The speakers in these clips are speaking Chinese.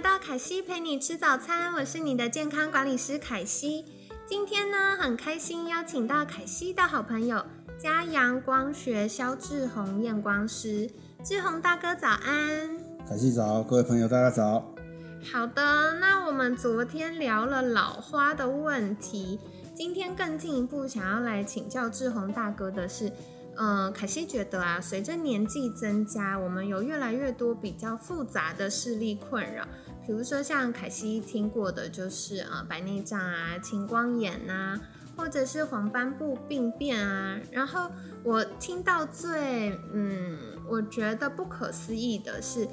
到凯西陪你吃早餐，我是你的健康管理师凯西。今天呢，很开心邀请到凯西的好朋友嘉阳光学肖志宏验光师，志宏大哥早安。凯西早，各位朋友大家早。好的，那我们昨天聊了老花的问题，今天更进一步想要来请教志宏大哥的是，嗯，凯西觉得啊，随着年纪增加，我们有越来越多比较复杂的视力困扰，比如说像凯西听过的就是呃白内障啊、青光眼呐、或者是黄斑部病变啊。然后我听到最嗯，我觉得不可思议的是。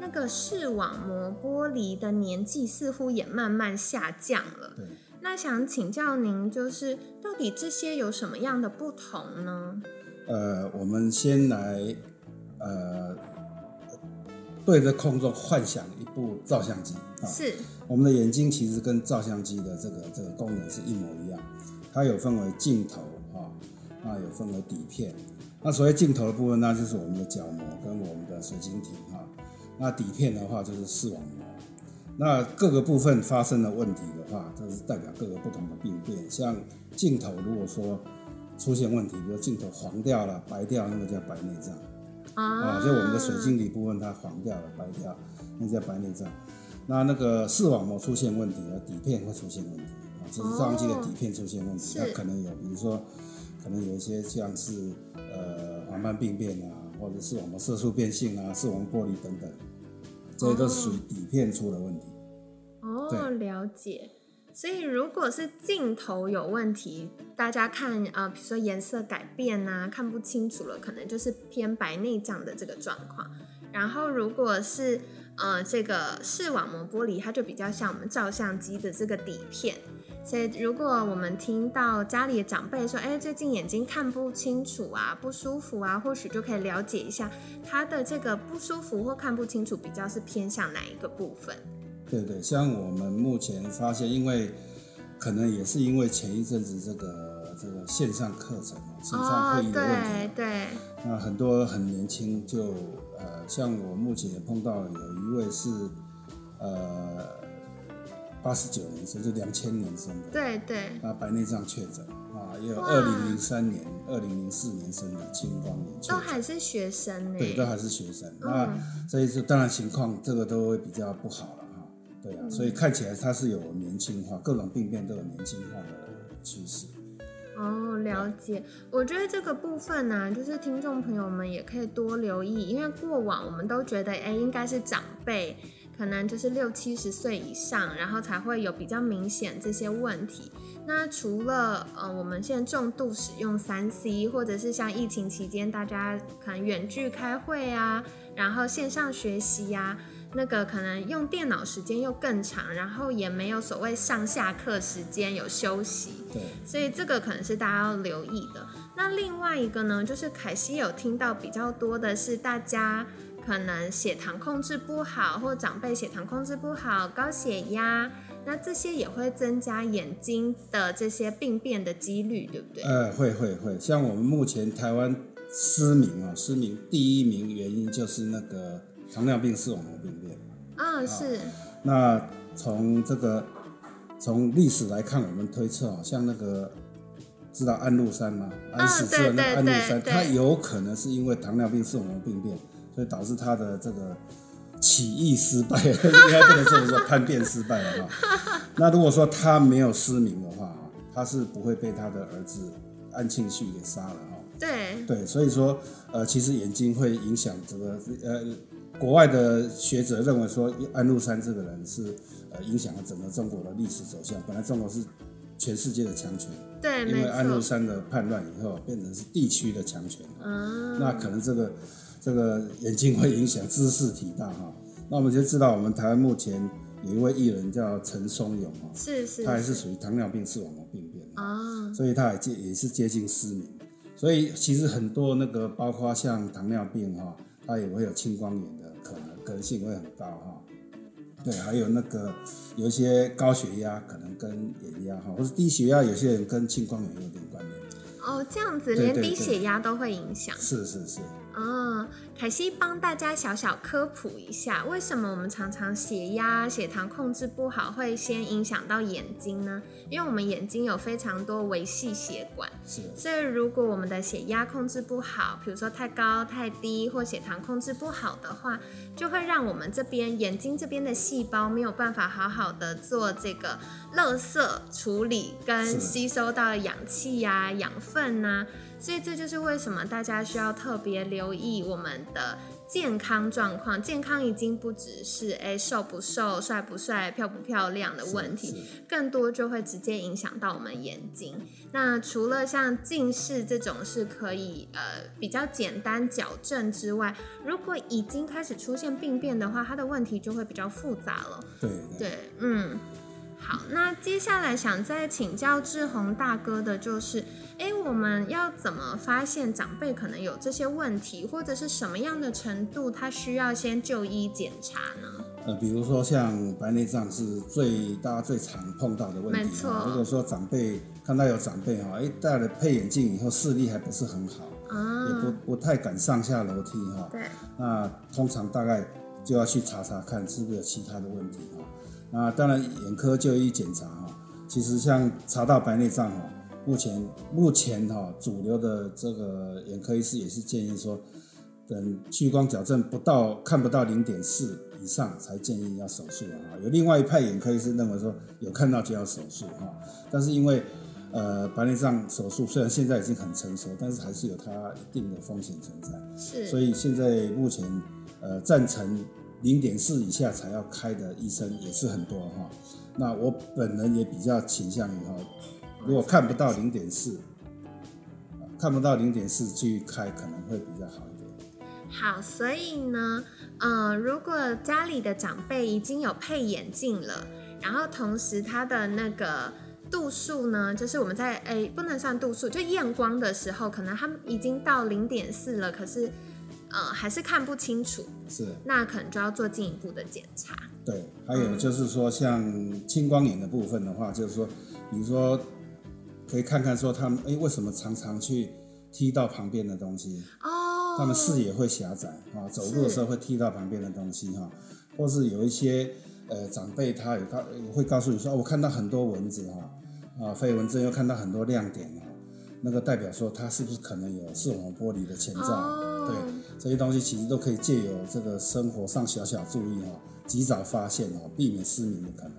那个视网膜剥离的年纪似乎也慢慢下降了。对，那想请教您，就是到底这些有什么样的不同呢？呃，我们先来呃对着空中幻想一部照相机啊。是，我们的眼睛其实跟照相机的这个这个功能是一模一样，它有分为镜头啊，那有分为底片。那所谓镜头的部分，那就是我们的角膜跟我们的水晶体哈。那底片的话就是视网膜，那各个部分发生了问题的话，这是代表各个不同的病变。像镜头如果说出现问题，比如镜头黄掉了、白掉，那个叫白内障啊，就我们的水晶体部分它黄掉了、白掉，那叫白内障。那那个视网膜出现问题啊，底片会出现问题啊，就是照相机的底片出现问题，它可能有，比如说可能有一些像是呃黄斑病变啊，或者视网膜色素变性啊、视网膜剥离等等。这些都是属于底片出了问题。哦，了解。所以如果是镜头有问题，大家看啊，比如说颜色改变啊，看不清楚了，可能就是偏白内障的这个状况。然后如果是呃这个视网膜玻璃，它就比较像我们照相机的这个底片。所以，如果我们听到家里的长辈说：“哎，最近眼睛看不清楚啊，不舒服啊”，或许就可以了解一下他的这个不舒服或看不清楚，比较是偏向哪一个部分。对对，像我们目前发现，因为可能也是因为前一阵子这个这个线上课程啊、线上会议的问题，对，那很多很年轻就呃，像我目前也碰到有一位是呃。八十九年生，就两千年生的，对对。啊白内障确诊啊，也有二零零三年、二零零四年生的青光眼，都还是学生呢。对，都还是学生。那这一次当然情况这个都会比较不好了哈。对啊，所以看起来它是有年轻化，各种病变都有年轻化的趋势。哦，了解。我觉得这个部分呢，就是听众朋友们也可以多留意，因为过往我们都觉得，哎，应该是长辈。可能就是六七十岁以上，然后才会有比较明显这些问题。那除了呃，我们现在重度使用三 C，或者是像疫情期间大家可能远距开会啊，然后线上学习呀，那个可能用电脑时间又更长，然后也没有所谓上下课时间有休息。对，所以这个可能是大家要留意的。那另外一个呢，就是凯西有听到比较多的是大家。可能血糖控制不好，或长辈血糖控制不好，高血压，那这些也会增加眼睛的这些病变的几率，对不对？呃，会会会，像我们目前台湾失明啊，失明第一名原因就是那个糖尿病视网膜病变。啊，是。那从这个从历史来看，我们推测啊，像那个知道安禄山吗？安史之乱那安禄山，他有可能是因为糖尿病视网膜病变。所以导致他的这个起义失败，应该不能这么说，叛变失败了哈。那如果说他没有失明的话，他是不会被他的儿子安庆绪给杀了哈。对对，所以说呃，其实眼睛会影响这个呃，国外的学者认为说安禄山这个人是呃影响了整个中国的历史走向。本来中国是全世界的强权，对，因为安禄山的叛乱以后变成是地区的强权。嗯，那可能这个。这个眼睛会影响知识体大哈，那我们就知道我们台湾目前有一位艺人叫陈松勇哦，是是，他也是属于糖尿病视网膜病变啊，所以他也接也是接近失明。所以其实很多那个包括像糖尿病哈，他也会有青光眼的可能性会很高哈。对，还有那个有一些高血压可能跟眼压哈，或者低血压，有些人跟青光眼有点关联。哦，这样子连低血压都会影响。是是是。嗯，凯西帮大家小小科普一下，为什么我们常常血压、血糖控制不好，会先影响到眼睛呢？因为我们眼睛有非常多维系血管，是。所以如果我们的血压控制不好，比如说太高、太低，或血糖控制不好的话，就会让我们这边眼睛这边的细胞没有办法好好的做这个垃圾处理跟吸收到氧气呀、养分呐。所以这就是为什么大家需要特别留意我们的健康状况。健康已经不只是诶瘦不瘦、帅不帅、漂不漂亮的问题，更多就会直接影响到我们眼睛。那除了像近视这种是可以呃比较简单矫正之外，如果已经开始出现病变的话，它的问题就会比较复杂了。对对，嗯。好，那接下来想再请教志宏大哥的就是，哎，我们要怎么发现长辈可能有这些问题，或者是什么样的程度，他需要先就医检查呢？呃，比如说像白内障是最大家最常碰到的问题。没错。如果说长辈看到有长辈哈，哎，戴了配眼镜以后视力还不是很好，啊，也不不太敢上下楼梯哈。对。那通常大概就要去查查看是不是有其他的问题哈。啊，当然眼科就医检查哈，其实像查到白内障哈，目前目前哈主流的这个眼科医师也是建议说，等屈光矫正不到看不到零点四以上才建议要手术啊。有另外一派眼科医师认为说有看到就要手术哈，但是因为呃白内障手术虽然现在已经很成熟，但是还是有它一定的风险存在，是，所以现在目前呃赞成。零点四以下才要开的医生也是很多哈，那我本人也比较倾向于哈，如果看不到零点四，看不到零点四去开可能会比较好一点。好，所以呢，呃，如果家里的长辈已经有配眼镜了，然后同时他的那个度数呢，就是我们在诶不能算度数，就验光的时候，可能他们已经到零点四了，可是。呃，还是看不清楚，是，那可能就要做进一步的检查。对，还有就是说，像青光眼的部分的话，就是说，比如说，可以看看说他们，哎，为什么常常去踢到旁边的东西？哦，他们视野会狭窄啊，走路的时候会踢到旁边的东西哈，或是有一些呃长辈他也告会告诉你说，我看到很多蚊子哈，啊，飞蚊症又看到很多亮点哈，那个代表说他是不是可能有视网膜剥离的前兆？对，这些东西其实都可以借由这个生活上小小注意哦，及早发现哦，避免失明的可能。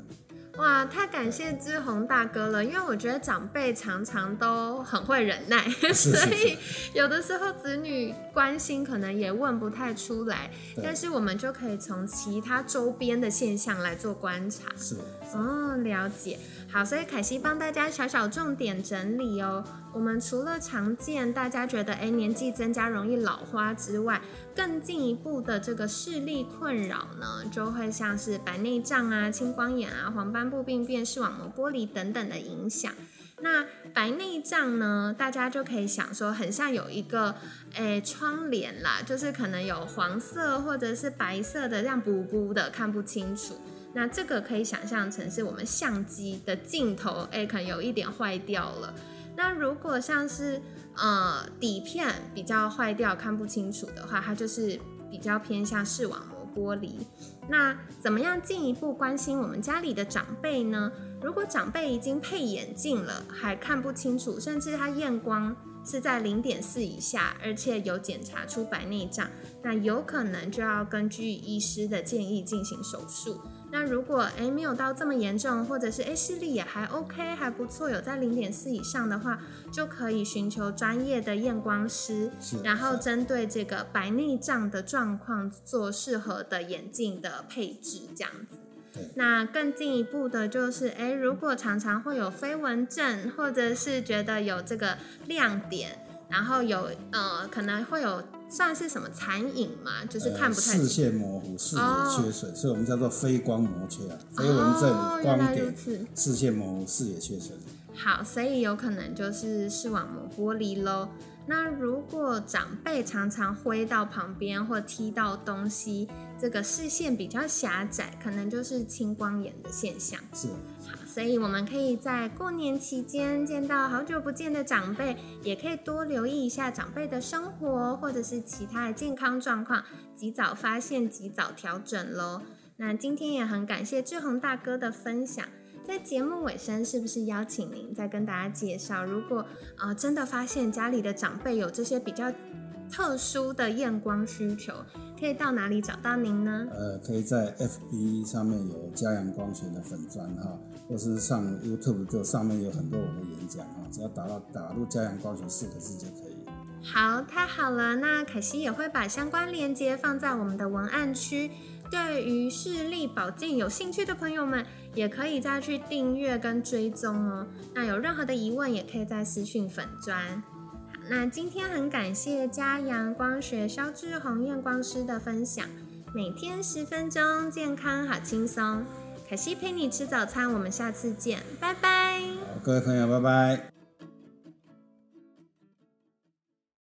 哇，太感谢志宏大哥了，因为我觉得长辈常常都很会忍耐，所以有的时候子女关心可能也问不太出来，但是我们就可以从其他周边的现象来做观察。是，哦，了解。好，所以凯西帮大家小小重点整理哦。我们除了常见大家觉得哎年纪增加容易老花之外，更进一步的这个视力困扰呢，就会像是白内障啊、青光眼啊、黄斑部病变、视网膜剥离等等的影响。那白内障呢，大家就可以想说，很像有一个诶窗帘啦，就是可能有黄色或者是白色的这样补补的，看不清楚。那这个可以想象成是我们相机的镜头，哎，可能有一点坏掉了。那如果像是呃底片比较坏掉看不清楚的话，它就是比较偏向视网膜剥离。那怎么样进一步关心我们家里的长辈呢？如果长辈已经配眼镜了，还看不清楚，甚至他验光是在零点四以下，而且有检查出白内障，那有可能就要根据医师的建议进行手术。那如果诶没有到这么严重，或者是诶视力也还 OK 还不错，有在零点四以上的话，就可以寻求专业的验光师，然后针对这个白内障的状况做适合的眼镜的配置，这样子。那更进一步的就是，诶，如果常常会有飞蚊症，或者是觉得有这个亮点。然后有呃可能会有算是什么残影嘛，就是看不太视清。线模糊，视野哦缺损，所以我们叫做非光膜缺啊，飞蚊症光点。视线模糊，视野缺损。好，所以有可能就是视网膜剥离喽。那如果长辈常常挥到旁边或踢到东西，这个视线比较狭窄，可能就是青光眼的现象。是，好，所以我们可以在过年期间见到好久不见的长辈，也可以多留意一下长辈的生活或者是其他的健康状况，及早发现，及早调整喽。那今天也很感谢志宏大哥的分享。在节目尾声，是不是邀请您再跟大家介绍，如果、呃真的发现家里的长辈有这些比较特殊的验光需求，可以到哪里找到您呢？呃，可以在 FB 上面有嘉阳光学的粉砖哈，或是上 YouTube 就上面有很多我的演讲哈，只要打到打入嘉阳光学四个字就可以。好，太好了。那凯西也会把相关链接放在我们的文案区。对于视力保健有兴趣的朋友们，也可以再去订阅跟追踪哦。那有任何的疑问，也可以在私讯粉砖。那今天很感谢嘉阳光学肖志宏验光师的分享，每天十分钟，健康好轻松。凯西陪你吃早餐，我们下次见，拜拜。各位朋友，拜拜。